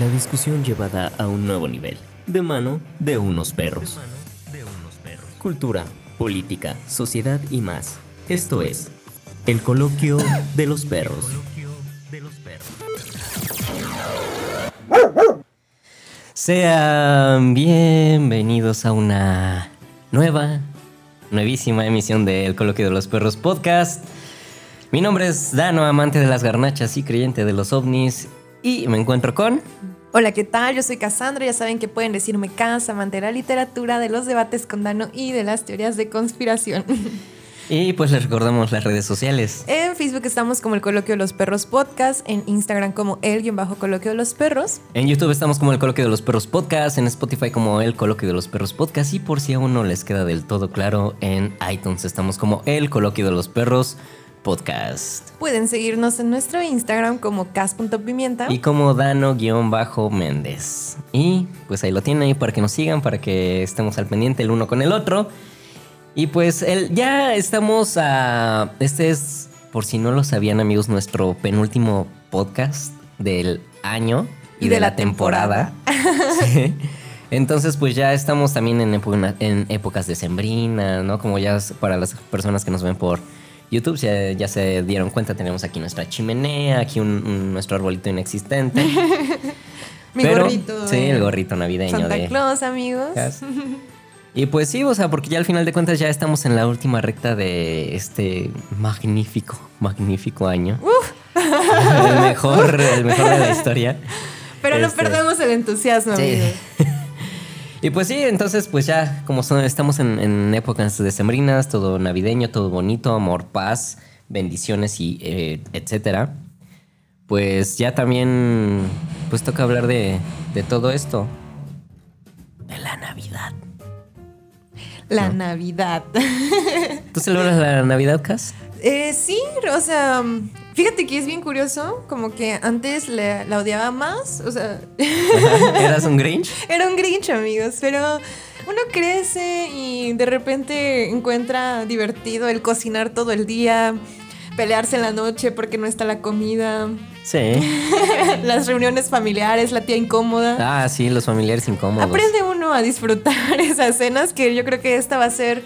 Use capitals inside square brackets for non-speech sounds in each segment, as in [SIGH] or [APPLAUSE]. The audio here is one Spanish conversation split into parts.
La discusión llevada a un nuevo nivel, de mano de unos perros. Cultura, política, sociedad y más. Esto es el coloquio de los perros. Sean bienvenidos a una nueva, nuevísima emisión del Coloquio de los Perros podcast. Mi nombre es Dano, amante de las garnachas y creyente de los ovnis, y me encuentro con... Hola, ¿qué tal? Yo soy Cassandra. Ya saben que pueden decirme Cas, amante de la literatura, de los debates con Dano y de las teorías de conspiración. [LAUGHS] Y pues les recordamos las redes sociales. En Facebook estamos como el Coloquio de los Perros Podcast, en Instagram como el-coloquio de los perros. En YouTube estamos como el Coloquio de los Perros Podcast, en Spotify como el Coloquio de los Perros Podcast y por si aún no les queda del todo claro, en iTunes estamos como el Coloquio de los Perros Podcast. Pueden seguirnos en nuestro Instagram como cas.pimienta. Y como Dano-Méndez. Y pues ahí lo tienen ahí para que nos sigan, para que estemos al pendiente el uno con el otro. Y pues el, ya estamos a... Este es, por si no lo sabían amigos, nuestro penúltimo podcast del año y, de, la, temporada. [LAUGHS] Sí. Entonces, pues ya estamos también en, en épocas decembrinas, ¿no? Como ya para las personas que nos ven por YouTube, ya, ya se dieron cuenta, tenemos aquí nuestra chimenea, aquí un, un- nuestro arbolito inexistente. [LAUGHS] Mi Pero- gorrito. Sí, el gorrito navideño Santa de... Claus, amigos. [LAUGHS] Y pues sí, o sea, porque ya al final de cuentas ya estamos en la última recta de este magnífico, magnífico año. [LAUGHS] El mejor, el mejor de la historia. Pero no Este, perdemos el entusiasmo, Sí. amigos. Y pues sí, entonces pues ya como son, estamos en, en épocas decembrinas, todo navideño, todo bonito, amor, paz, bendiciones y eh, etcétera. Pues ya también pues toca hablar de, de todo esto. De la Navidad. La Navidad. ¿Tú celebras la Navidad, Cas? Eh, sí, o sea, fíjate que es bien curioso, como que antes la, la odiaba más, o sea, ¿Eras un Grinch? [LAUGHS] era un Grinch, amigos, pero uno crece y de repente encuentra divertido el cocinar todo el día, pelearse en la noche porque no está la comida, Sí. [LAUGHS] las reuniones familiares, la tía incómoda. Ah, sí, los familiares incómodos. Aprende uno a disfrutar [LAUGHS] esas cenas que yo creo que esta va a ser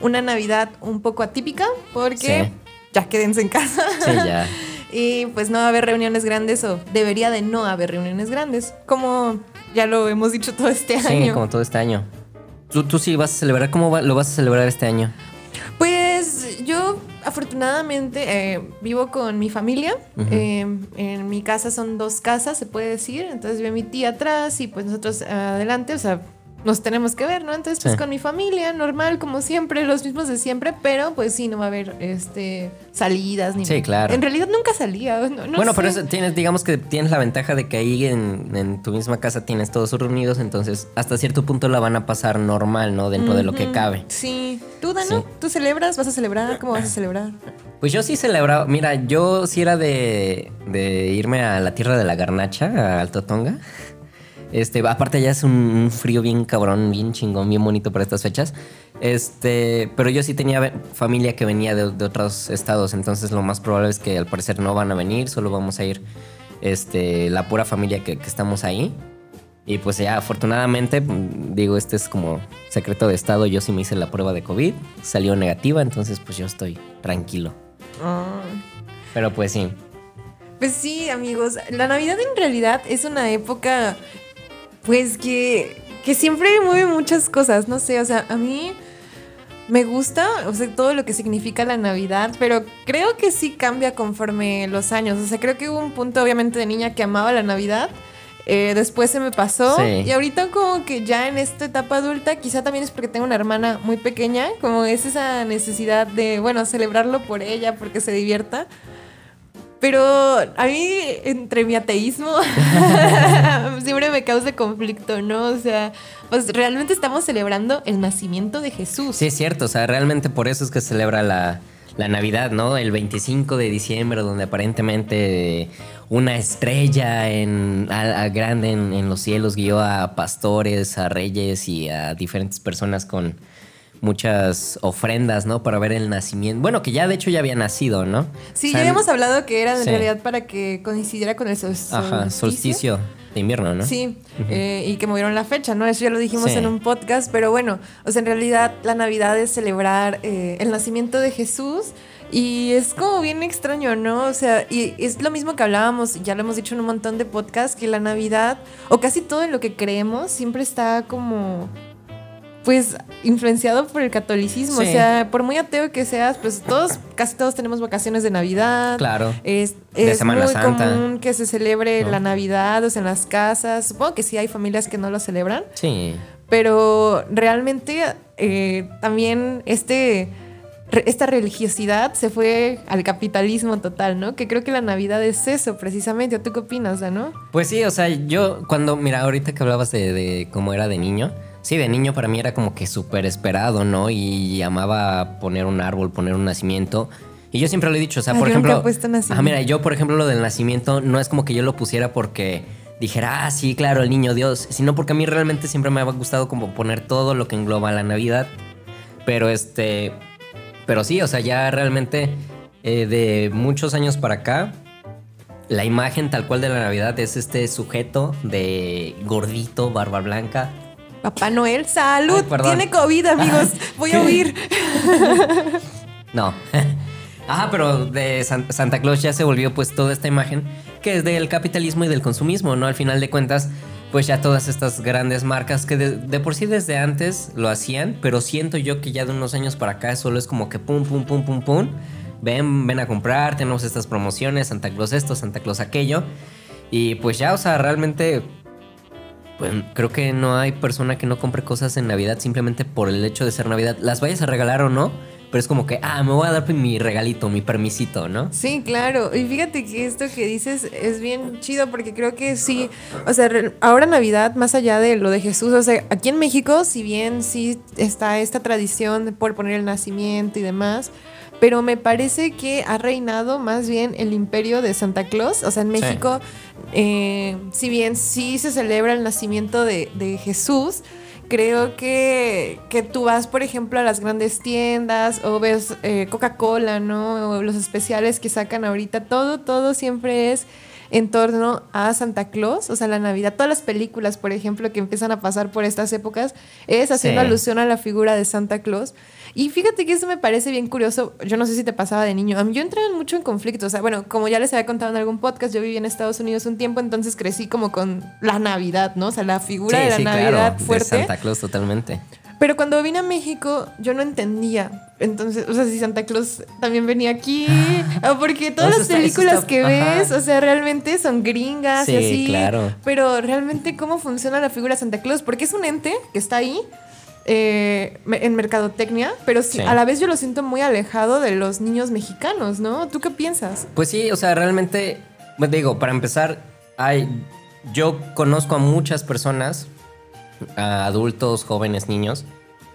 una Navidad un poco atípica porque Sí. ya quédense en casa. Sí, ya. [LAUGHS] Y pues no va a haber reuniones grandes o debería de no haber reuniones grandes, como ya lo hemos dicho todo este Sí, año. como todo este año. ¿Tú, tú sí vas a celebrar? ¿Cómo va- lo vas a celebrar este año? Pues yo afortunadamente eh, vivo con mi familia. Eh, en mi casa son dos casas, se puede decir. Entonces ve mi tía atrás y pues nosotros adelante, o sea, nos tenemos que ver, ¿no? Entonces pues Sí. con mi familia, normal, como siempre, los mismos de siempre, pero pues sí, no va a haber este salidas ni Sí, claro. En realidad nunca salía. no- no bueno, sé. pero eso tienes, digamos que tienes la ventaja de que ahí en, en tu misma casa tienes todos reunidos, entonces hasta cierto punto la van a pasar normal, ¿no? Dentro de lo que cabe. Sí. ¿Tú, Dano? Sí. ¿Tú celebras? ¿Vas a celebrar? ¿Cómo vas a celebrar? Pues yo sí celebraba, mira, yo sí era de, de irme a la tierra de la garnacha, a Alto Tonga. Este, aparte ya es un, frío bien cabrón, bien chingón, bien bonito para estas fechas. Este, pero yo sí tenía familia que venía de, de otros estados, entonces lo más probable es que al parecer no van a venir, solo vamos a ir este, la pura familia que, que estamos ahí. Y pues ya, afortunadamente, digo, este es como secreto de estado, yo sí me hice la prueba de COVID, salió negativa, entonces pues yo estoy tranquilo. Pero pues sí. Pues sí, amigos, la Navidad en realidad es una época, pues que, que siempre mueve muchas cosas, no sé, o sea, a mí me gusta, o sea, todo lo que significa la Navidad, pero creo que sí cambia conforme los años, o sea, creo que hubo un punto obviamente de niña que amaba la Navidad. eh, después se me pasó Sí. y ahorita como que ya en esta etapa adulta, quizá también es porque tengo una hermana muy pequeña, como es esa necesidad de, bueno, celebrarlo por ella, porque se divierta. Pero a mí, entre mi ateísmo, [LAUGHS] siempre me causa conflicto, ¿no? O sea, pues realmente estamos celebrando el nacimiento de Jesús. Sí, es cierto, o sea, realmente por eso es que celebra la, la Navidad, ¿no? El 25 de diciembre, donde aparentemente una estrella en, a- grande en los cielos guió a pastores, a reyes y a diferentes personas con muchas ofrendas, ¿no? Para ver el nacimiento. Bueno, que ya de hecho ya había nacido, ¿no? Sí, O sea, ya habíamos hablado que era en sí. realidad para que coincidiera con el sol- solsticio. Ajá, solsticio. de invierno, ¿no? Sí, eh, y que movieron la fecha, ¿no? Eso ya lo dijimos Sí. en un podcast, pero bueno, o sea, en realidad la Navidad es celebrar eh, el nacimiento de Jesús y es como bien extraño, ¿no? O sea, y es lo mismo que hablábamos, ya lo hemos dicho en un montón de podcasts, que la Navidad, o casi todo en lo que creemos, siempre está como pues influenciado por el catolicismo, Sí. o sea, por muy ateo que seas, pues todos, casi todos tenemos vacaciones de Navidad, Claro. es, De es Semana muy Santa. común que se celebre ¿No? la Navidad, o sea, en las casas. Supongo que sí hay familias que no lo celebran, Sí. pero realmente eh, también este, esta religiosidad se fue al capitalismo total, ¿no? Que creo que la Navidad es eso, precisamente. ¿Tú qué opinas, Dano? Pues sí, o sea, yo cuando, mira, ahorita que hablabas de, de cómo era de niño, sí, de niño para mí era como que súper esperado, ¿no? Y amaba poner un árbol, poner un nacimiento. Y yo siempre lo he dicho, o sea, Ay, por ejemplo... he puesto nacimiento. Ajá, mira, yo por ejemplo lo del nacimiento no es como que yo lo pusiera porque dijera, ah, sí, claro, el niño Dios, sino porque a mí realmente siempre me ha gustado como poner todo lo que engloba la Navidad. Pero este... Pero sí, o sea, ya realmente eh, de muchos años para acá, la imagen tal cual de la Navidad es este sujeto de gordito, barba blanca. Papá Noel, salud. Ay. Tiene COVID, amigos. [LAUGHS] Voy a huir. [LAUGHS] No. [LAUGHS] Ajá, pero de San- Santa Claus ya se volvió pues toda esta imagen que es del capitalismo y del consumismo, ¿no? Al final de cuentas, pues ya todas estas grandes marcas que de, de por sí desde antes lo hacían, pero siento yo que ya de unos años para acá solo es como que pum, pum, pum, pum, pum. Ven, ven a comprar, tenemos estas promociones, Santa Claus esto, Santa Claus aquello. Y pues ya, o sea, realmente pues creo que no hay persona que no compre cosas en Navidad simplemente por el hecho de ser Navidad. Las vayas a regalar o no, pero es como que, ah, me voy a dar mi regalito, mi permisito, ¿no? Sí, claro. Y fíjate que esto que dices es bien chido porque creo que sí, o sea, ahora Navidad, más allá de lo de Jesús, o sea, aquí en México, si bien sí está esta tradición por poner el nacimiento y demás, pero me parece que ha reinado más bien el imperio de Santa Claus. O sea, en Sí. México, eh, si bien sí se celebra el nacimiento de, de Jesús, creo que, que tú vas, por ejemplo, a las grandes tiendas o ves eh, Coca-Cola, ¿no? O los especiales que sacan ahorita, todo, todo siempre es en torno a Santa Claus, o sea, la Navidad. Todas las películas, por ejemplo, que empiezan a pasar por estas épocas, es haciendo Sí. alusión a la figura de Santa Claus. Y fíjate que eso me parece bien curioso. Yo no sé si te pasaba de niño. Yo entré mucho en conflicto. O sea, bueno, como ya les había contado en algún podcast, yo viví en Estados Unidos un tiempo, entonces crecí como con la Navidad, ¿no? O sea, la figura de la Navidad de fuerte. Santa Claus totalmente. Pero cuando vine a México, yo no entendía. Entonces, o sea, si Santa Claus también venía aquí. o porque todas Eso las películas está- que ajá. ves, o sea, realmente son gringas y Sí, así. claro. Pero realmente, ¿cómo funciona la figura de Santa Claus? Porque es un ente que está ahí. Eh, en mercadotecnia, pero sí, Sí. a la vez yo lo siento muy alejado de los niños mexicanos, ¿no? ¿Tú qué piensas? Pues sí, o sea, realmente, pues digo, para empezar, hay, yo conozco a muchas personas, a adultos, jóvenes, niños,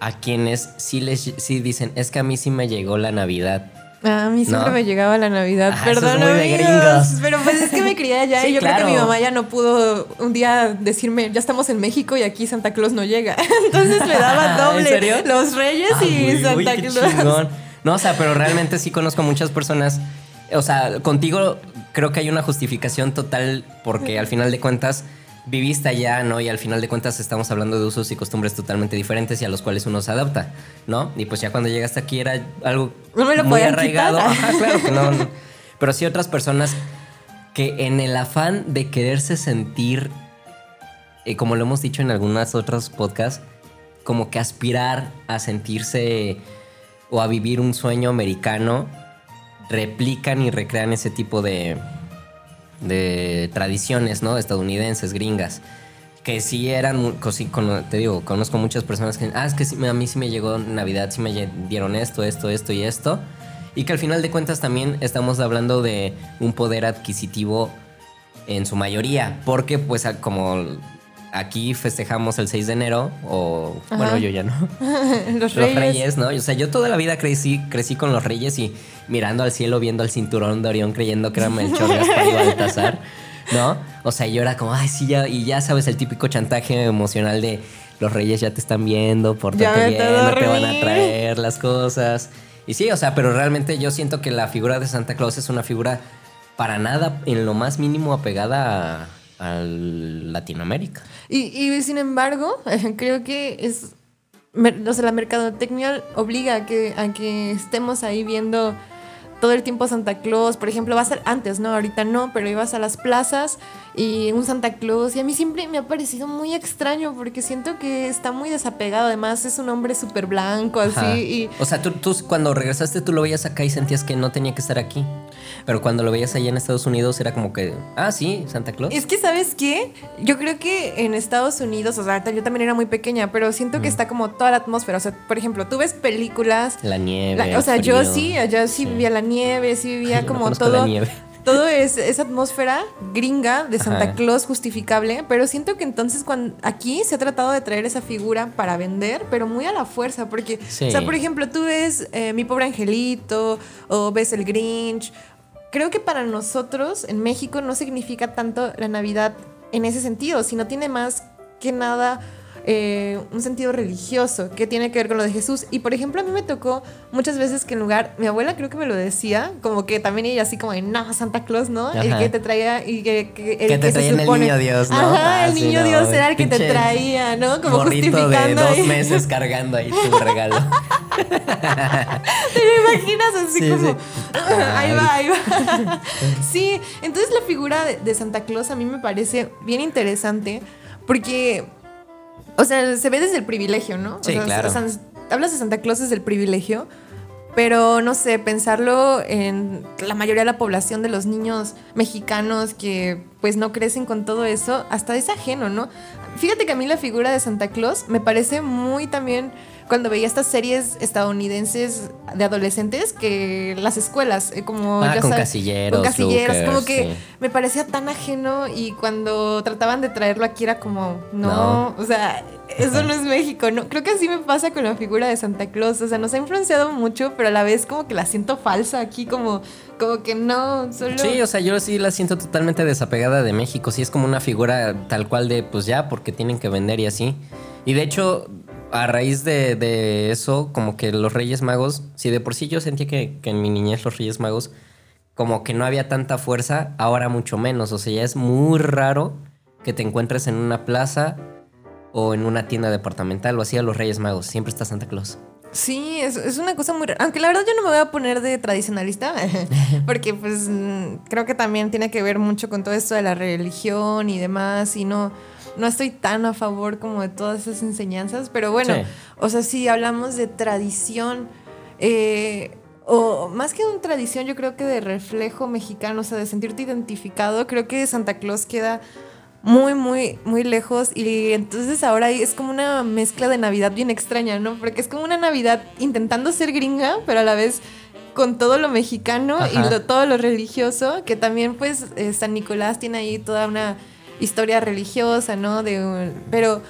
a quienes sí les sí dicen, es que a mí sí me llegó la Navidad. A mí siempre No. me llegaba la Navidad, Ah, es perdón, amigos, pero pues es que me crié allá [LAUGHS] Sí, y yo creo que mi mamá ya no pudo un día decirme, ya estamos en México y aquí Santa Claus no llega. [LAUGHS] Entonces me daba [LAUGHS] doble. ¿En serio? Los Reyes Ah, y uy, Santa uy, Claus. No, o sea, pero realmente sí conozco a muchas personas. O sea, contigo creo que hay una justificación total porque al final de cuentas viviste allá, ¿no? Y al final de cuentas estamos hablando de usos y costumbres totalmente diferentes y a los cuales uno se adapta, ¿no? Y pues ya cuando llegaste aquí era algo No me lo muy arraigado. [LAUGHS] Ajá, claro que no, no. Pero sí otras personas que en el afán de quererse sentir, eh, como lo hemos dicho en algunas otros podcasts, como que aspirar a sentirse o a vivir un sueño americano, replican y recrean ese tipo de, de tradiciones, ¿no? Estadounidenses, gringas. Que sí eran, te digo, conozco muchas personas que, ah, es que sí, a mí sí me llegó Navidad, sí me dieron esto, esto, esto y esto. Y que al final de cuentas también estamos hablando de un poder adquisitivo en su mayoría, porque pues como aquí festejamos el 6 de enero, o bueno, yo ya no, [LAUGHS] Los los Reyes. reyes, ¿no? O sea, yo toda la vida crecí, crecí con los reyes y mirando al cielo, viendo al cinturón de Orión, creyendo que era Melchor, Gaspar y Baltasar, ¿no? O sea, yo era como, ay, sí, ya, y ya sabes, el típico chantaje emocional de los reyes ya te están viendo, pórtate bien, no te van a traer las cosas. Y sí, o sea, pero realmente yo siento que la figura de Santa Claus es una figura para nada, en lo más mínimo, apegada a, a Latinoamérica. Y, y sin embargo, [LAUGHS] creo que es. O sea, la mercadotecnia obliga a que, a que estemos ahí viendo todo el tiempo Santa Claus. Por ejemplo, va a antes, ¿no? Ahorita no, pero ibas a las plazas y un Santa Claus. Y a mí siempre me ha parecido muy extraño porque siento que está muy desapegado. Además, es un hombre súper blanco, así. Y... O sea, tú, tú cuando regresaste, tú lo veías acá y sentías que no tenía que estar aquí. Pero cuando lo veías allá en Estados Unidos era como que, ah, sí, Santa Claus. Es que, ¿sabes qué? Yo creo que en Estados Unidos, o sea, yo también era muy pequeña, pero siento que está como toda la atmósfera. O sea, por ejemplo, tú ves películas. La nieve. o sea, yo sí, allá sí, vivía la nieve, sí vivía [LAUGHS] como todo. La nieve todo es esa atmósfera gringa de Santa Claus justificable, pero siento que entonces cuando aquí se ha tratado de traer esa figura para vender, pero muy a la fuerza, porque, o sea, por ejemplo, tú ves eh, Mi Pobre Angelito o ves El Grinch. Creo que para nosotros en México no significa tanto la Navidad en ese sentido, sino tiene más que nada eh, un sentido religioso que tiene que ver con lo de Jesús. Y por ejemplo, a mí me tocó muchas veces que en lugar, mi abuela creo que me lo decía, como que también ella así como de, no, Santa Claus, ¿no? El que te traía y que, el que, te traía el niño Dios, ¿no? Ajá, el ah, niño Dios era el que te traía, ¿no? Como justificando. de dos meses [LAUGHS] cargando ahí tu regalo. ¿Te lo imaginas así como, [LAUGHS] ahí va, ahí va. sí, entonces la figura de Santa Claus a mí me parece bien interesante porque o sea, se ve desde el privilegio, ¿no? Sí, claro. hablas de Santa Claus desde el privilegio, pero no sé, pensarlo en la mayoría de la población de los niños mexicanos que pues no crecen con todo eso, hasta es ajeno, ¿no? Fíjate que a mí la figura de Santa Claus me parece muy también cuando veía estas series estadounidenses de adolescentes que las escuelas, eh, como ah, con casilleros, con casilleros, como que me parecía tan ajeno y cuando trataban de traerlo aquí era como, no, o sea, eso no es México, no. Creo que así me pasa con la figura de Santa Claus, o sea, nos ha influenciado mucho, pero a la vez como que la siento falsa aquí, como, como que no, solo... Sí, o sea, yo sí la siento totalmente desapegada de México, sí es como una figura tal cual de, pues ya, porque tienen que vender y así. Y de hecho, a raíz de, eso, como que los Reyes Magos, si de por sí yo sentía que, en mi niñez los Reyes Magos, como que no había tanta fuerza, ahora mucho menos. O sea, ya es muy raro que te encuentres en una plaza o en una tienda departamental o así a los Reyes Magos. Siempre está Santa Claus. Sí, es, es una cosa muy rara. Aunque la verdad yo no me voy a poner de tradicionalista, [LAUGHS] [LAUGHS] porque pues creo que también tiene que ver mucho con todo esto de la religión y demás, y no no estoy tan a favor como de todas esas enseñanzas, pero bueno, o sea, si hablamos de tradición, eh, o más que una tradición, yo creo que de reflejo mexicano, o sea, de sentirte identificado, creo que Santa Claus queda muy, muy, muy lejos y entonces ahora es como una mezcla de Navidad bien extraña, ¿no? Porque es como una Navidad intentando ser gringa, pero a la vez con todo lo mexicano y todo lo religioso, que también pues eh, San Nicolás tiene ahí toda una historia religiosa, ¿no? De pero,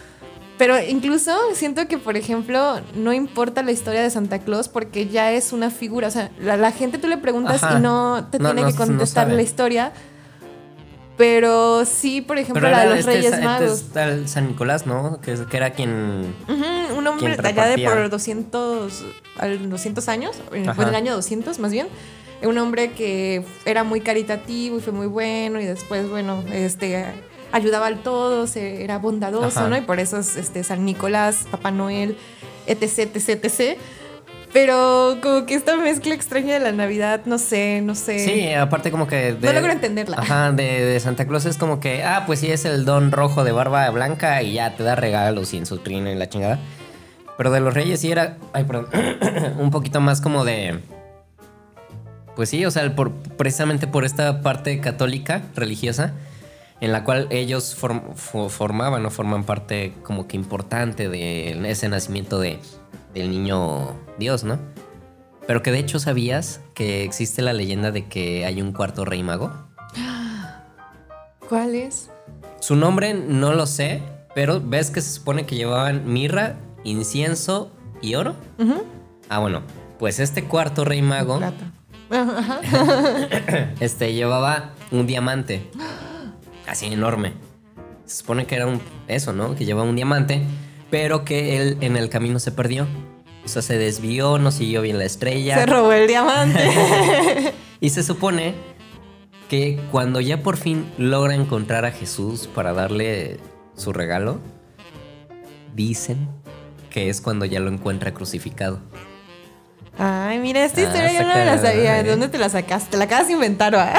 pero incluso siento que, por ejemplo, no importa la historia de Santa Claus porque ya es una figura. O sea, la, gente tú le preguntas y no te tiene que contestar la historia. Pero sí, por ejemplo, la de los este Reyes este Magos. está el San Nicolás, ¿no? Que, que era quien. un hombre allá de por 200, 200 años, en el año 200 más bien un hombre que era muy caritativo y fue muy bueno y después, bueno, este ayudaba a todos, era bondadoso, ¿no? Y por eso es este, San Nicolás, Papá Noel, etc, etc, etc. Pero como que esta mezcla extraña de la Navidad, no sé, no sé. Sí, aparte como que... no logro entenderla. Ajá, de, Santa Claus es como que, ah, pues sí, es el don rojo de barba blanca y ya te da regalos y en su trino y la chingada. Pero de los reyes sí era, ay, perdón, [COUGHS] un poquito más como de... Pues sí, o sea, por, precisamente por esta parte católica, religiosa, en la cual ellos formaban o forman parte como que importante de ese nacimiento de, del niño Dios, ¿no? Pero que de hecho sabías que existe la leyenda de que hay un cuarto rey mago. [GASPS] ¿Cuál es? Su nombre no lo sé, pero ves que se supone que llevaban mirra, incienso y oro. Ah, bueno, pues este cuarto rey mago. [LAUGHS] [LAUGHS] este llevaba un diamante [GASPS] así enorme. Se supone que era un eso, ¿no? Que llevaba un diamante, pero que él en el camino se perdió. O sea, se desvió, no siguió bien la estrella. Se robó el diamante. [LAUGHS] y se supone que cuando ya por fin logra encontrar a Jesús para darle su regalo, dicen que es cuando ya lo encuentra crucificado. Ay, mira, esta Ah, historia yo no me la sabía. ¿De dónde te la sacaste? Te la acabas de inventar, ¿va?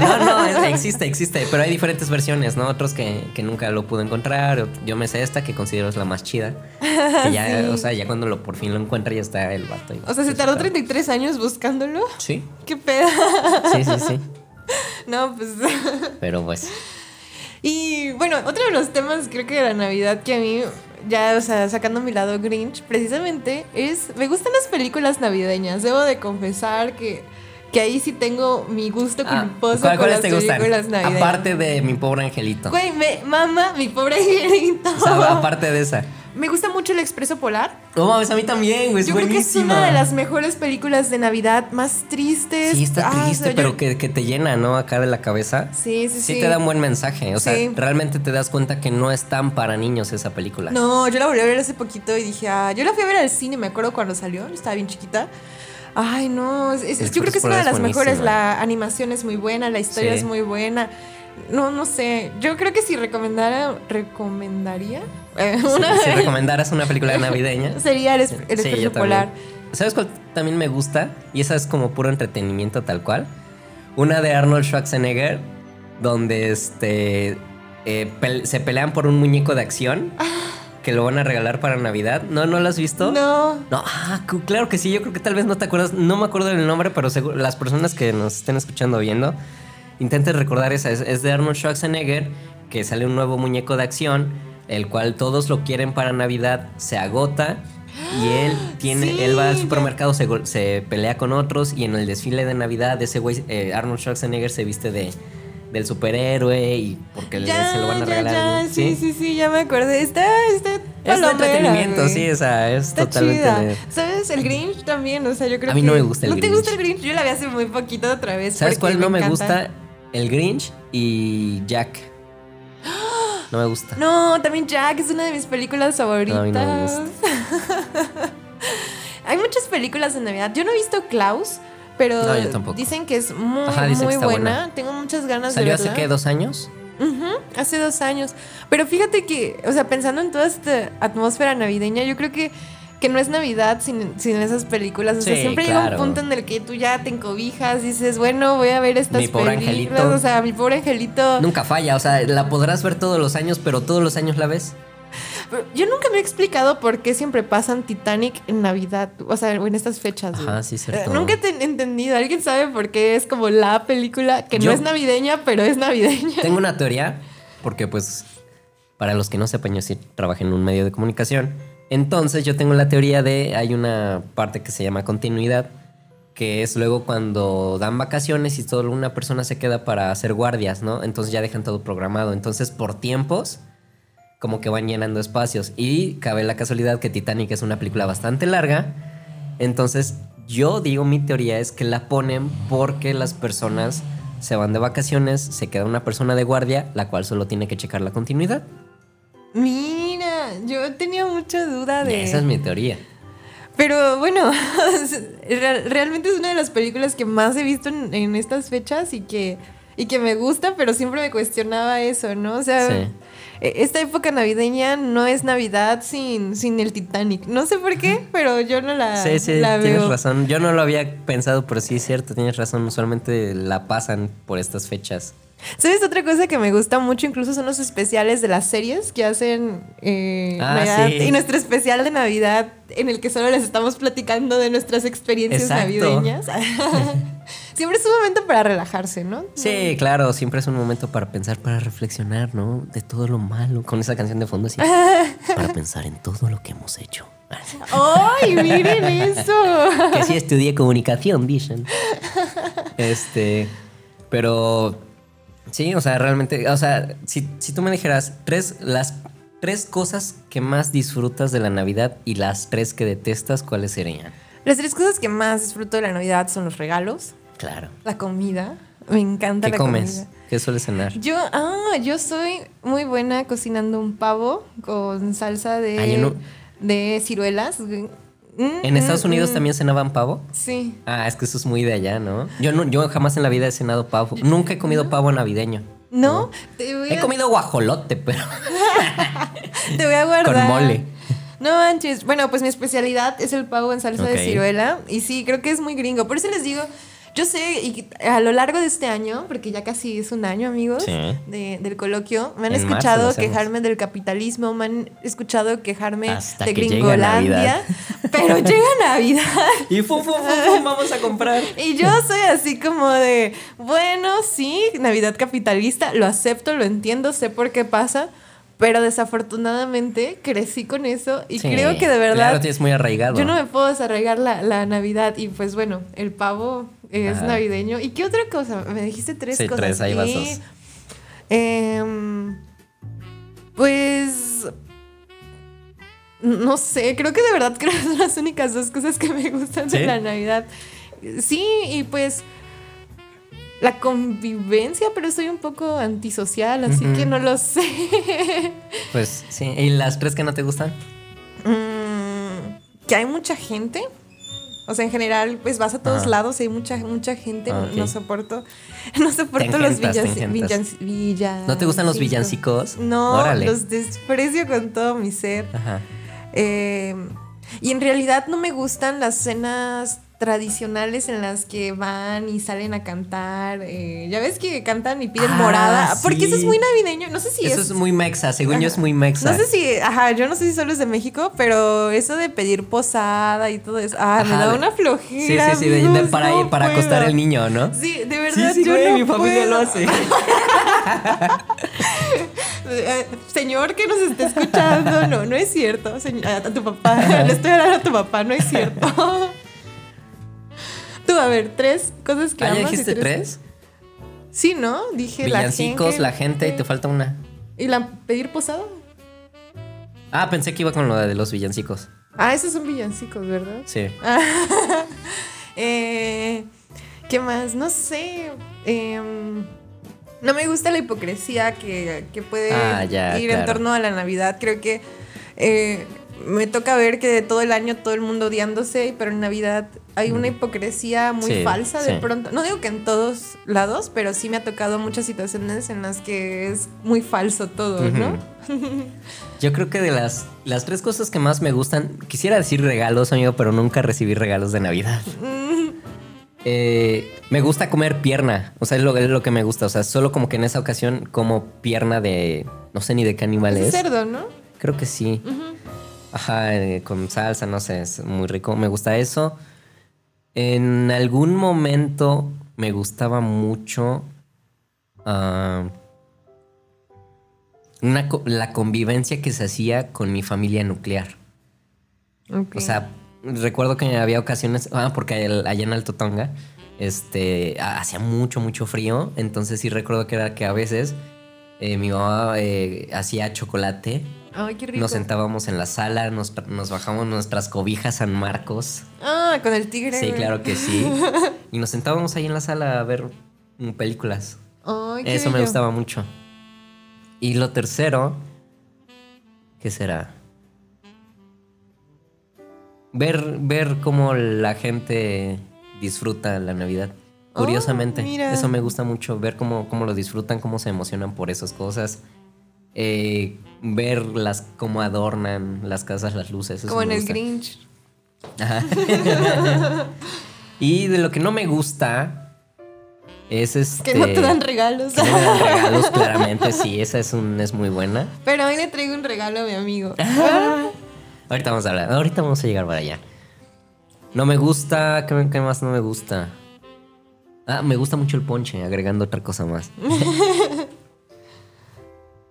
No, no, no, [LAUGHS] existe, existe, pero hay diferentes versiones, ¿no? Otros que, que nunca lo pude encontrar. Yo me sé esta que considero es la más chida. Que ya, [LAUGHS] Sí. o sea, ya cuando lo por fin lo encuentra ya está el vato. O sea, se tardó crucificado. 33 años buscándolo. Sí, ¿Qué pedo? sí, sí, sí. [LAUGHS] No, pues. Pero pues, Y bueno, otro de los temas creo que de la Navidad que a mí, ya, o sea, sacando mi lado Grinch, precisamente es, me gustan las películas navideñas. Debo de confesar que, que ahí sí tengo mi gusto ah, culposo ¿cuál- con ¿cuáles las te gustan? películas navideñas. Aparte de mi pobre angelito. Güey, me mama mi pobre angelito. O sea, aparte de esa. Me gusta mucho El Expreso Polar. No mames, a mí también, güey. Es Yo creo que es una de las mejores películas de Navidad más tristes. Sí, está Ah, o sea, triste, yo- pero que, que te llena, ¿no? Acá de la cabeza. Sí, sí, sí. Sí te da un buen mensaje. O sea, Sí. realmente te das cuenta que no es tan para niños esa película. No, yo la volví a ver hace poquito y dije, ah, yo la fui a ver al cine, me acuerdo cuando salió, estaba bien chiquita. Ay, no, es- es- El yo creo que es una de las mejores. La animación es muy buena, la historia Sí. es muy buena. No, no sé. Yo creo que si recomendara, recomendaría eh, Si- una Si, recomendaras una película navideña. [LAUGHS] sería el, el Sí, Polar. ¿Sabes cuál también me gusta? Y esa es como puro entretenimiento tal cual. Una de Arnold Schwarzenegger, donde este eh, se pelean por un muñeco de acción que lo van a regalar para Navidad. ¿No, no lo has visto? No. No, ah, claro que sí, yo creo que tal vez no te acuerdas, no me acuerdo del nombre, pero las personas que nos estén escuchando o viendo, intenten recordar esa, es, es de Arnold Schwarzenegger, que sale un nuevo muñeco de acción, el cual todos lo quieren para Navidad, se agota y él [GASPS] tiene, Sí, él va al ya. supermercado, se, se pelea con otros y en el desfile de Navidad ese güey, eh, Arnold Schwarzenegger se viste de del superhéroe y porque le- Ya, se lo van a ya, regalar. ya, güey, sí, sí, sí, ya me acordé. Está, está Es de entretenimiento, güey. sí, o sea, es Está totalmente... chida. ¿Sabes? El Grinch también, o sea, yo creo A mí que... no me gusta el ¿No te Grinch. gusta el Grinch? Yo la vi hace muy poquito otra vez. ¿Sabes cuál no me encanta. gusta? El Grinch y Jack. No me gusta. No, también Jack es una de mis películas favoritas. No, a mí no me gusta. [LAUGHS] Hay muchas películas de Navidad. Yo no he visto Klaus, pero No, dicen que es muy, Ajá, buena. buena. Tengo muchas ganas ¿Salió de hace verla. qué? ¿Dos años? Hace dos años. Pero fíjate que, o sea, pensando en toda esta atmósfera navideña, yo creo que, que no es Navidad sin, sin esas películas. O sea, Sí, siempre llega un punto en el que tú ya te encobijas, dices, bueno, voy a ver estas Mi pobre películas. angelito. O sea, mi pobre angelito. Nunca falla, o sea, la podrás ver todos los años, pero todos los años la ves. Yo nunca me he explicado por qué siempre pasan Titanic en Navidad, o sea, en estas fechas. güey. Ajá, sí, cierto. Eh, Nunca he te- entendido. ¿Alguien sabe por qué es como la película que Yo- no es navideña, pero es navideña? Tengo una teoría, porque pues, para los que no sepan, yo sí trabajé en un medio de comunicación. Entonces yo tengo la teoría de, hay una parte que se llama continuidad, que es luego cuando dan vacaciones y solo una persona se queda para hacer guardias, ¿no? Entonces ya dejan todo programado. Entonces por tiempos, como que van llenando espacios. Y cabe la casualidad que Titanic es una película bastante larga. Entonces yo digo, mi teoría es que la ponen porque las personas se van de vacaciones, se queda una persona de guardia, la cual solo tiene que checar la continuidad. Mira, yo tenía mucha duda de... Esa es mi teoría. Pero bueno, [LAUGHS] real- realmente es una de las películas que más he visto en, en estas fechas y que, y que me gusta, pero siempre me cuestionaba eso, ¿no? O sea, Sí. e- esta época navideña no es Navidad sin, sin el Titanic. No sé por qué, pero yo no la, Sí, sí, la tienes veo. razón. Yo no lo había pensado, pero sí es cierto, tienes razón. Usualmente la pasan por estas fechas. ¿Sabes otra cosa que me gusta mucho? Incluso son los especiales de las series que hacen eh, Ah, Navidad. sí. Y nuestro especial de Navidad en el que solo les estamos platicando de nuestras experiencias Exacto. navideñas. [LAUGHS] Siempre es un momento para relajarse, ¿no? Sí, claro, siempre es un momento para pensar, para reflexionar, ¿no? De todo lo malo. Con esa canción de fondo, sí. [LAUGHS] para pensar en todo lo que hemos hecho. ¡Ay, miren [LAUGHS] eso! que sí estudié comunicación, dicen. Este, pero sí, o sea, realmente, o sea, si, si tú me dijeras tres, las tres cosas que más disfrutas de la Navidad y las tres que detestas, ¿cuáles serían? Las tres cosas que más disfruto de la Navidad son los regalos, Claro. la comida. Me encanta ¿Qué la comes? comida. ¿Qué sueles cenar? Yo, ah, yo soy muy buena cocinando un pavo con salsa de, no- de ciruelas. Mm, ¿En Estados mm, Unidos mm. también cenaban pavo? Sí. Ah, es que eso es muy de allá, ¿no? Yo, no, yo jamás en la vida he cenado pavo. Nunca he comido pavo navideño. ¿No? Te, voy He comido guajolote, pero [LAUGHS] te voy a guardar. con mole. No manches. Bueno, pues mi especialidad es el pavo en salsa de ciruela. Y sí, creo que es muy gringo. Por eso les digo, yo sé, y a lo largo de este año, porque ya casi es un año, amigos, Sí. de- del coloquio, me han En escuchado quejarme del capitalismo, me han escuchado quejarme Hasta de que gringolandia. [LAUGHS] Pero llega Navidad. [LAUGHS] Y fu, fu, fu, fu, vamos a comprar. Y yo soy así como de, bueno, sí, Navidad capitalista, lo acepto, lo entiendo, sé por qué pasa, pero desafortunadamente crecí con eso y Sí, creo que de verdad lo tienes muy arraigado. yo no me puedo desarraigar la, la Navidad y pues bueno, el pavo es Ajá. navideño. ¿Y qué otra cosa? Me dijiste tres Sí, cosas. tres, ahí vas Y, dos. em, pues... No sé, creo que de verdad [LAUGHS] creo que son las únicas dos cosas que me gustan ¿Sí? de la Navidad. Sí, y pues la convivencia, pero soy un poco antisocial, así que no lo sé. Pues sí. ¿Y las tres que no te gustan? Mm, que hay mucha gente. O sea, en general, pues vas a todos lados y hay mucha, mucha gente. Ah, no- soporto. [LAUGHS] No soporto los villancicos. ¿No te gustan los villancicos? No, Órale. los desprecio con todo mi ser. Ajá. Eh, y en realidad no me gustan las cenas tradicionales en las que van y salen a cantar. eh, ya ves que cantan y piden Ah, morada. Porque eso es sí. muy navideño. No sé si Eso es. es muy mexa, según yo es muy mexa. No sé si, ajá, yo no sé si solo es de México, pero eso de pedir posada y todo eso, ah, me Ajá, da de- una Sí, flojera. sí, sí, de- de- amigos, para, no para acostar al niño, ¿no? Sí, de Sí, verdad, sí, yo güey, no mi familia puedo. lo hace. [LAUGHS] Eh, Señor que nos esté escuchando, no, no es cierto. señor- a tu papá, [LAUGHS] le estoy hablando a tu papá, no es cierto. [LAUGHS] Tú, a ver, tres cosas que ¿Ah, ya amas y dijiste tres- tres? Sí, ¿no? Dije Villancicos, la gente y te falta una. ¿Y la pedir posada? Ah, pensé que iba con lo de los villancicos. Ah, esos son villancicos, ¿verdad? Sí. [LAUGHS] Eh, ¿Qué más? No sé. em, no me gusta la hipocresía que, que puede Ah, ya, ir en torno a la Navidad. Creo que eh, me toca ver que de todo el año todo el mundo odiándose, pero en Navidad hay una hipocresía muy Sí, falsa de sí. pronto. No digo que en todos lados, pero sí me ha tocado muchas situaciones en las que es muy falso todo, ¿no? Yo creo que de las, las tres cosas que más me gustan, quisiera decir regalos, amigo, pero nunca recibí regalos de Navidad. [LAUGHS] Eh, me gusta comer pierna, o sea, es lo, es lo que me gusta, o sea, solo como que en esa ocasión como pierna de, no sé ni de qué animal Es cerdo, ¿no? Creo que sí. Ajá, eh, con salsa, no sé, es muy rico, me gusta eso. En algún momento me gustaba mucho ah, una la convivencia que se hacía con mi familia nuclear. O sea, recuerdo que había ocasiones, ah, porque allá en Alto Tonga, este, ha- hacía mucho, mucho frío. Entonces sí recuerdo que era que a veces eh, mi mamá eh, hacía chocolate. Ay, qué rico. Nos sentábamos en la sala, nos, nos bajamos nuestras cobijas San Marcos. Ah, con el tigre. Sí, güey. claro que sí. [LAUGHS] Y nos sentábamos ahí en la sala a ver mm, películas. Ay, qué Eso me gustaba mucho. Y lo tercero, ¿qué será? Ver, ver cómo la gente disfruta la Navidad. Oh, Curiosamente, eso me gusta mucho, ver cómo, cómo lo disfrutan, cómo se emocionan por esas cosas. Eh, ver las, cómo adornan las casas, las luces. Como en el gusta. Grinch. Ajá. [LAUGHS] y de lo que no me gusta es este. Que no te dan regalos. que no me dan [LAUGHS] regalos, claramente, sí, esa es, un, es muy buena. Pero hoy le traigo un regalo a mi amigo. [LAUGHS] Ahorita vamos a hablar, ahorita vamos a llegar para allá. No me gusta, ¿qué, qué más no me gusta? Ah, me gusta mucho el ponche, agregando otra cosa más.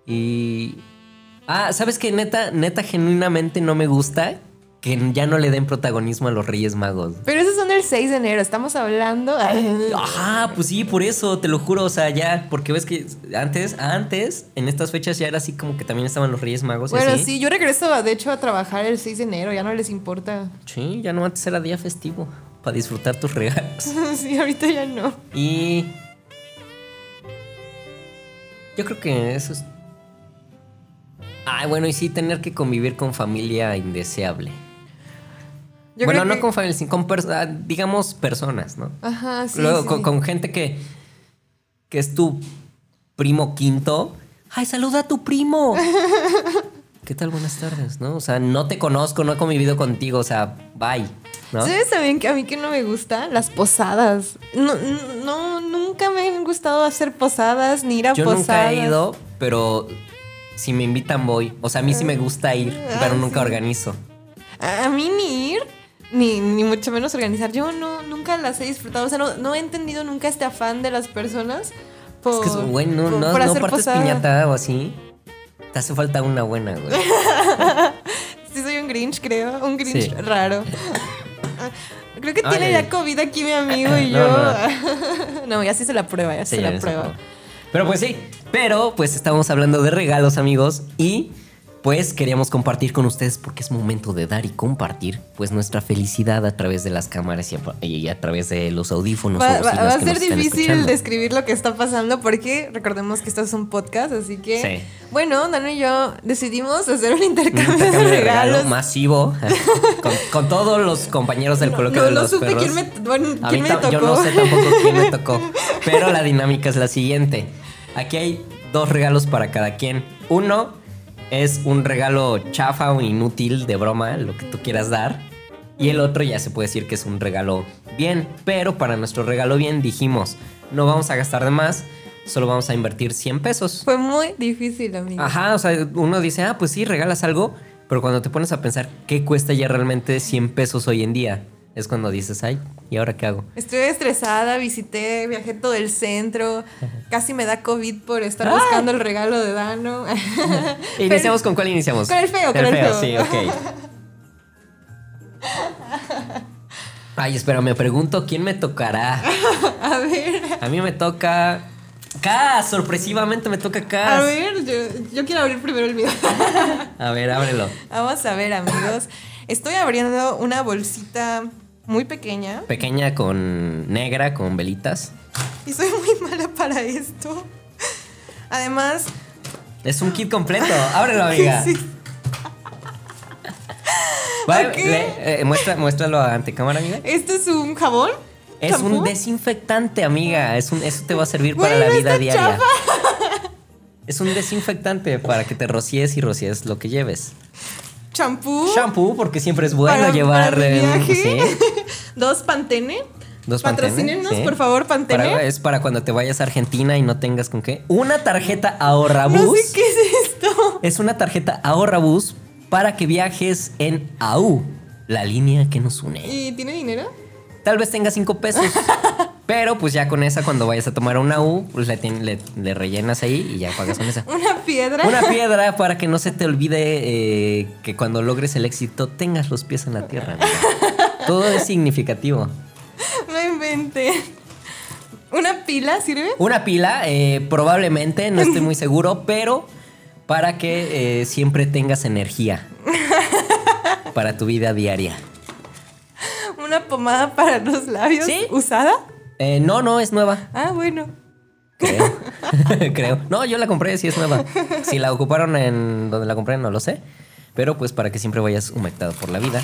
y. Ah, ¿sabes qué? Neta, neta, genuinamente no me gusta que ya no le den protagonismo a los Reyes Magos. Pero esos son el 6 de enero. Estamos hablando. Ajá, pues sí, por eso, te lo juro, o sea, ya, porque ves que antes, antes, en estas fechas ya era así como que también estaban los Reyes Magos. y Bueno, así. sí, yo regreso de hecho a trabajar el 6 de enero. Ya no les importa. Sí, ya no antes era día festivo, para disfrutar tus regalos. [LAUGHS] sí, ahorita ya no. Y yo creo que eso es... Ay, bueno, y sí, tener que convivir con familia indeseable. Yo bueno, no que- con familia, sino con, pers- ah, digamos, personas, ¿no? Ajá, sí. Luego, sí, con, gente que, que es tu primo quinto. ¡Ay, saluda a tu primo! [LAUGHS] ¿Qué tal? Buenas tardes, ¿no? O sea, no te conozco, no he convivido contigo, o sea, bye, ¿no? ¿Sabes también que a mí que no me gusta? Las posadas. No, no, nunca me han gustado hacer posadas ni ir a Yo posadas. nunca he ido, pero si me invitan voy. O sea, a mí sí me gusta ir, pero Ah, nunca sí. organizo. A mí ni ir, ni, ni mucho menos organizar. Yo no, nunca las he disfrutado. O sea, no, no he entendido nunca este afán de las personas por, Es que, es- güey, no, por- no, por no partes posada. piñata o así. Te hace falta una buena, güey. [LAUGHS] Sí, soy un Grinch, creo. Un Grinch Sí. raro. [LAUGHS] Creo que Ay, tiene ya. COVID aquí mi amigo y [LAUGHS] No, yo. no, No, ya sí se la prueba, ya Sí, se ya la prueba. Pero pues sí, pero pues estamos hablando de regalos, amigos, y pues queríamos compartir con ustedes porque es momento de dar y compartir pues nuestra felicidad a través de las cámaras y a, y a través de los audífonos. Va, a ser difícil describir lo que está pasando porque recordemos que esto es un podcast, así que Sí. bueno, Dano y yo decidimos hacer un Un intercambio, de de regalo regalos. masivo [LAUGHS] con, con todos los compañeros del coloquio no, de no los supe perros. quién me, bueno, A quién mí me tam- tocó. Yo no sé tampoco quién me tocó. [LAUGHS] Pero la dinámica es la siguiente. Aquí hay dos regalos para cada quien. Uno es un regalo chafa o inútil de broma, lo que tú quieras dar. Y el otro ya se puede decir que es un regalo bien. Pero para nuestro regalo bien dijimos, no vamos a gastar de más, solo vamos a invertir 100 pesos. Fue muy difícil, amigo. Ajá, o sea, uno dice, ah, pues sí, regalas algo, pero cuando te pones a pensar qué cuesta ya realmente 100 pesos hoy en día, es cuando dices, ay, ¿y ahora qué hago? Estoy estresada, visité, viajé todo el centro, casi me da COVID por estar Ah. buscando el regalo de Dano. [LAUGHS] ¿Iniciamos con cuál iniciamos? Con el feo, con el feo. sí, ok. [LAUGHS] Ay, espera, me pregunto quién me tocará. [LAUGHS] A ver, A mí me toca. Cas, sorpresivamente me toca Cas. a ver, yo, yo quiero abrir primero el mío. A ver, ábrelo. Vamos a ver, amigos. Estoy abriendo una bolsita muy pequeña Pequeña con negra, con velitas. y soy muy mala para esto. Además, Es un kit completo. Ábrelo, amiga. [LAUGHS] sí, Vale, Ok. le- eh, muestra, muéstralo ante cámara, amiga. esto es un jabón. Es un ¿Champú? desinfectante, amiga. Es un, eso te va a servir para la vida diaria. Es un desinfectante para que te rocíes y rocíes lo que lleves. champú. Shampoo, porque siempre es bueno para- llevar. para mi eh, sí, Dos Pantene. dos Pantene, Patrocínenos, sí. por favor, Pantene. Para- es para cuando te vayas a Argentina y no tengas con qué. Una tarjeta ahorrabús. No sé qué es esto. Es una tarjeta ahorrabús para que viajes en AU, la línea que nos une. ¿Y tiene dinero? Tal vez tenga cinco pesos. [LAUGHS] Pero pues ya con esa, cuando vayas a tomar una U, pues le, tien- le- le rellenas ahí y ya pagas con esa. [LAUGHS] Una piedra. Una piedra para que no se te olvide eh, que cuando logres el éxito tengas los pies en la tierra. [LAUGHS] Todo es significativo. No invente. ¿Una pila sirve? Una pila, eh, probablemente, no estoy muy seguro, pero para que eh, siempre tengas energía [LAUGHS] para tu vida diaria. ¿Una pomada para los labios Sí. usada? Eh, no, no, es nueva. Ah, bueno. Creo. [LAUGHS] [LAUGHS] Creo. No, yo la compré, sí es nueva. Si la ocuparon en donde la compré, no lo sé. Pero pues para que siempre vayas humectado por la vida.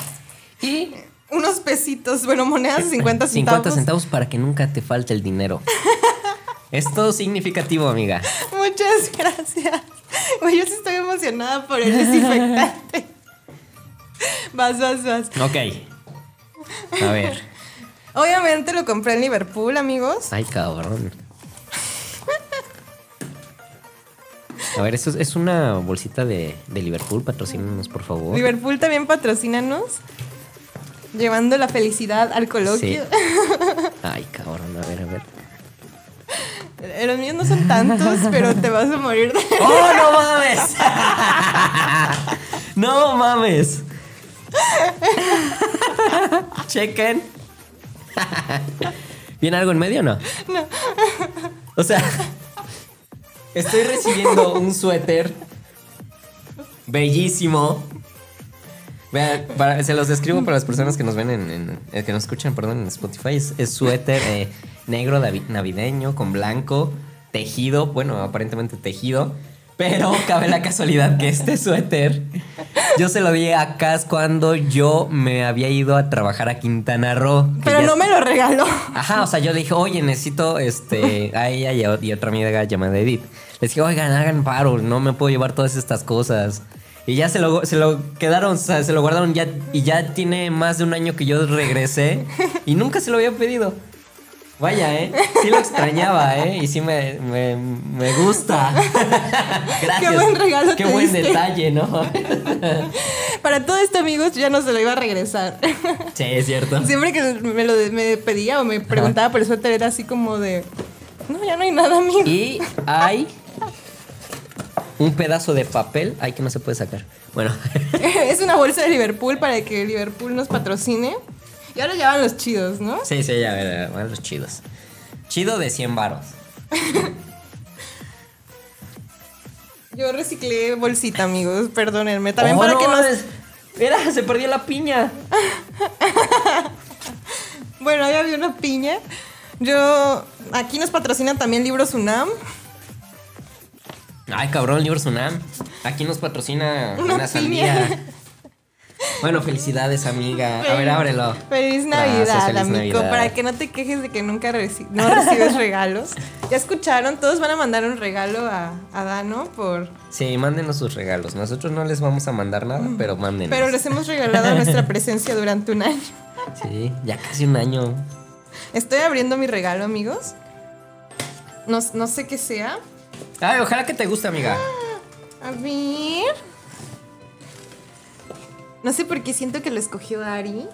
Y Unos pesitos, bueno, monedas de 50 centavos. 50 centavos para que nunca te falte el dinero. [LAUGHS] Es todo significativo, amiga. Muchas gracias. Güey, yo sí estoy emocionada por el desinfectante. Vas, vas, vas. Ok. A ver. Obviamente lo compré en Liverpool, amigos. Ay, cabrón. A ver, eso es, es una bolsita de, de Liverpool. Patrocínanos, por favor. Liverpool también patrocínanos. Llevando la felicidad al coloquio. [LAUGHS] Ay, cabrón. A ver, a ver. Los míos no son tantos, [LAUGHS] pero te vas a morir de... ¡Oh, no mames! [LAUGHS] ¡No mames! Chequen. ¿Viene algo en medio o no? No. O sea, estoy recibiendo un suéter bellísimo. Vean, para- se los describo para las personas que nos ven en, en- eh, que nos escuchan, perdón, en Spotify. Es, es suéter eh, negro navideño con blanco, tejido, bueno, aparentemente tejido, pero cabe la casualidad que este suéter Yo se lo di a Cas cuando yo me había ido a trabajar a Quintana Roo. Pero no me lo regaló. Ajá, o sea, yo le dije, oye, necesito este, a ella y, a- y otra amiga llamada Edith. Les dije, oigan, hagan paro, no me puedo llevar todas estas cosas. Y ya se lo, se lo quedaron, o sea, se lo guardaron ya y ya tiene más de un año que yo regresé y nunca se lo había pedido. Vaya, ¿eh? Sí lo extrañaba, ¿eh? Y sí me, me, me gusta. [LAUGHS] Gracias. Qué buen regalo Qué te buen diste. detalle, ¿no? [LAUGHS] Para todo esto, amigos, ya no se lo iba a regresar. [LAUGHS] sí, es cierto. Siempre que me lo me pedía o me preguntaba por suéter era así como de... No, ya no hay nada, amigo. Y hay un pedazo de papel. Ay, que no se puede sacar. Bueno, [LAUGHS] es una bolsa de Liverpool para que Liverpool nos patrocine. Y ahora ya van los chidos, ¿no? sí, sí, ya van los chidos. Chido de 100 varos. [LAUGHS] Yo reciclé bolsita, amigos, perdónenme. También Oh, para no, que es- Mira, se perdió la piña. [LAUGHS] Bueno, ahí había una piña. Yo... Aquí nos patrocinan también Libros UNAM. Ay, cabrón, Libros UNAM. Aquí nos patrocina Una una, sandía. [LAUGHS] Bueno, felicidades, amiga. A ver, ábrelo. Feliz Navidad, feliz amigo. Navidad. Para que no te quejes de que nunca reci- no recibes [LAUGHS] regalos. Ya escucharon, todos van a mandar un regalo a, a Dano por... Sí, mándenos sus regalos. Nosotros no les vamos a mandar nada, pero mándenos. Pero les hemos regalado nuestra [LAUGHS] presencia durante un año. Sí, ya casi un año. Estoy abriendo mi regalo, amigos. No, no sé qué sea. Ay, ojalá que te guste, amiga. A ver. No sé por qué siento que lo escogió Ari.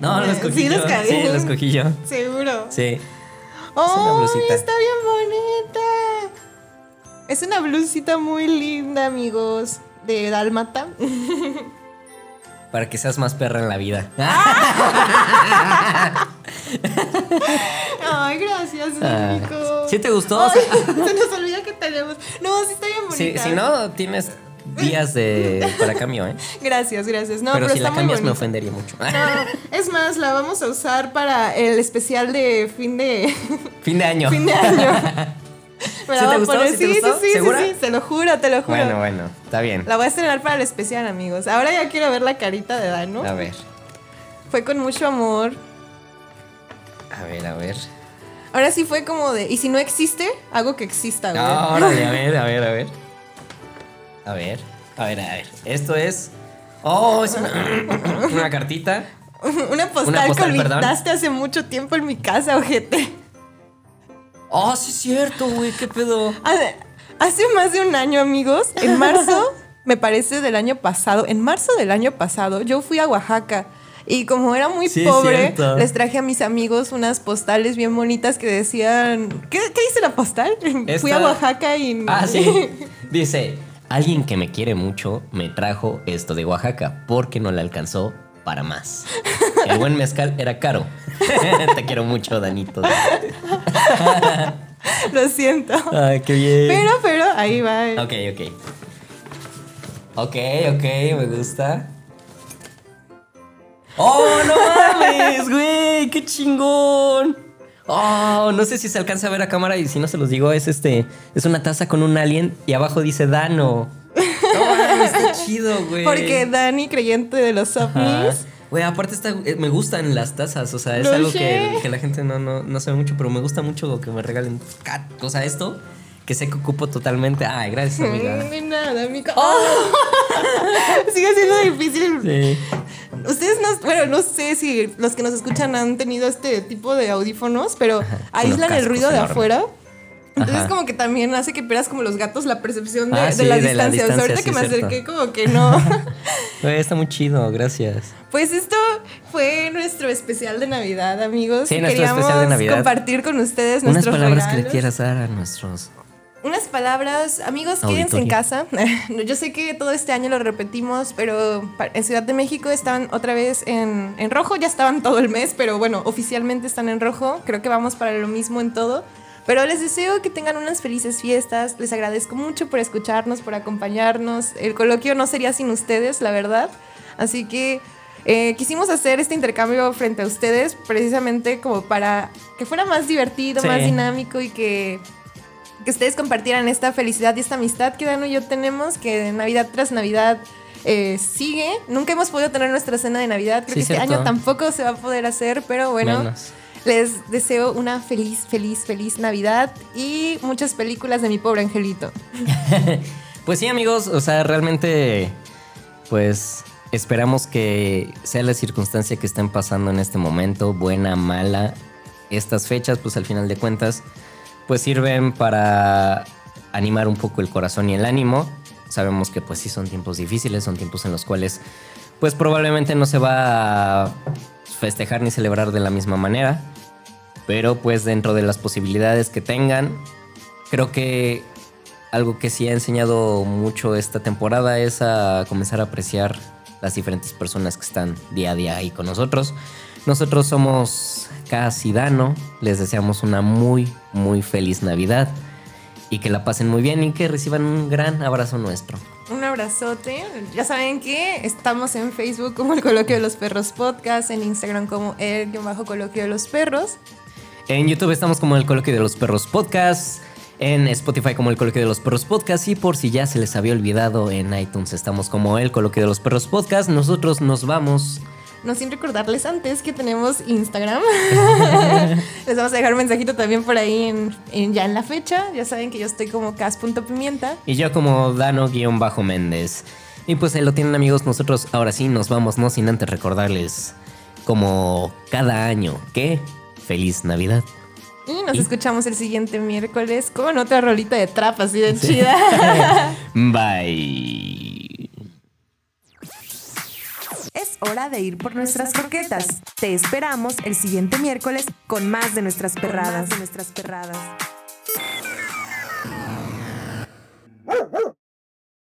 No, lo Sí, escogí lo yo. escogí. Sí, lo escogí yo. Seguro. Sí. ¡Oh! blusita. Está bien bonita. Es una blusita muy linda, amigos. De Dálmata. [LAUGHS] Para que seas más perra en la vida. [LAUGHS] Ay, gracias, Ah, Nico. ¿Sí te gustó? Ay, [LAUGHS] se nos olvida que tenemos. No, sí está bien bonita. si no, tienes días de para cambio, ¿eh? Gracias, gracias. No, pero, pero, si está la cambias me ofendería mucho. No, es más, la vamos a usar para el especial de fin de fin de año. fin de año. [LAUGHS] Me la ¿Sí te gustó? ¿Sí te sí, gustó? sí, sí, ¿Segura? sí, sí, te lo juro, te lo juro. Bueno, bueno, está bien. La voy a estrenar para el especial, amigos. Ahora ya quiero ver la carita de Dano. A ver, Fue con mucho amor. a ver, a ver. Ahora sí fue como de, y si no existe, hago que exista, güey. No, órale, a ver, a ver, a ver. A ver, a ver, a ver. Esto es. Oh, es una, una cartita. [LAUGHS] Una postal, Una postal, que perdón. olvidaste hace mucho tiempo en mi casa, ojete. Oh, sí es cierto, güey, qué pedo. Hace- más de un año, amigos, en marzo, [LAUGHS] me parece del año pasado, en marzo del año pasado, yo fui a Oaxaca. Y como era muy Sí, pobre, cierto. les traje a mis amigos unas postales bien bonitas que decían. ¿Qué, qué dice la postal? [LAUGHS] Fui a Oaxaca y. Ah, sí. [LAUGHS] Dice, alguien que me quiere mucho me trajo esto de Oaxaca porque no le alcanzó para más. El buen mezcal era caro. [LAUGHS] Te quiero mucho, Danito. [LAUGHS] Lo siento. Ay, qué bien. Pero, pero, ahí va. Ok, ok. Ok, ok, me gusta. ¡Oh, no mames, güey! ¡Qué chingón! Oh, no sé si se alcanza a ver a cámara y si no se los digo, es este. Es una taza con un alien y abajo dice Dano. [LAUGHS] No mames, está chido, güey. Porque Dani, creyente de los Ajá. Güey, aparte está, eh, me gustan las tazas, o sea, es algo que, que la gente no, no, no sabe mucho, pero me gusta mucho que me regalen, o sea, esto, que sé que ocupo totalmente. Ay, gracias, amiga. Mm, De nada, amigo. Oh. [LAUGHS] Sigue siendo difícil. Sí. Ustedes no, bueno, no sé si los que nos escuchan han tenido este tipo de audífonos, pero aíslan el ruido de afuera. Entonces Ajá. como que también hace que pierdas como los gatos la percepción de, Ah, de sí, la de la distancia. O sea, ahorita distancia, que sí, me cierto. acerqué como que no. [LAUGHS] Está muy chido, gracias. pues esto fue nuestro especial de Navidad, amigos. Sí, nuestro Queríamos especial de Navidad. compartir con ustedes Unas nuestros palabras que le regalos. quieras dar a nuestros. Unas palabras, amigos, quédense en Auditorio. casa. [LAUGHS] Yo sé que todo este año lo repetimos, pero en Ciudad de México están otra vez en, en rojo, ya estaban todo el mes, pero bueno, oficialmente están en rojo. Creo que vamos para lo mismo en todo. Pero les deseo que tengan unas felices fiestas. Les agradezco mucho por escucharnos, por acompañarnos. El coloquio no sería sin ustedes, la verdad. Así que eh, quisimos hacer este intercambio frente a ustedes precisamente como para que fuera más divertido, Sí. más dinámico y que que ustedes compartieran esta felicidad y esta amistad que Dano y yo tenemos, que Navidad tras Navidad eh, sigue. Nunca hemos podido tener nuestra cena de Navidad. Creo Sí, que este cierto. año tampoco se va a poder hacer, pero bueno. Menos. Les deseo una feliz, feliz, feliz Navidad y muchas películas de mi pobre angelito. [LAUGHS] Pues sí, amigos, o sea, realmente, pues esperamos que sea la circunstancia que estén pasando en este momento, buena, mala. Estas fechas, pues al final de cuentas, pues sirven para animar un poco el corazón y el ánimo. Sabemos que pues sí son tiempos difíciles, son tiempos en los cuales pues probablemente no se va a festejar ni celebrar de la misma manera. Pero pues dentro de las posibilidades que tengan, creo que algo que sí ha enseñado mucho esta temporada es a comenzar a apreciar las diferentes personas que están día a día ahí con nosotros. Nosotros somos Cas y Dano, les deseamos una muy, muy feliz Navidad y que la pasen muy bien y que reciban un gran abrazo nuestro. Abrazote. Ya saben que estamos en Facebook como el Coloquio de los Perros Podcast, en Instagram como el bajo Coloquio de los Perros. En YouTube estamos como el Coloquio de los Perros Podcast. En Spotify como el Coloquio de los Perros Podcast. Y por si ya se les había olvidado, en iTunes estamos como el Coloquio de los Perros Podcast. Nosotros nos vamos. No sin recordarles antes que tenemos Instagram. [LAUGHS] Les vamos a dejar un mensajito también por ahí en, en- ya en la fecha. Ya saben que yo estoy como cas.pimienta. Y yo como Dano-Méndez. Y pues ahí lo tienen amigos. Nosotros ahora sí nos vamos, no sin antes recordarles como cada año que feliz Navidad. Y nos ¿Y? escuchamos el siguiente miércoles con otra rolita de trap así de chida. [LAUGHS] Bye es hora de ir por nuestras croquetas. Te esperamos el siguiente miércoles con más de nuestras perradas. de nuestras perradas.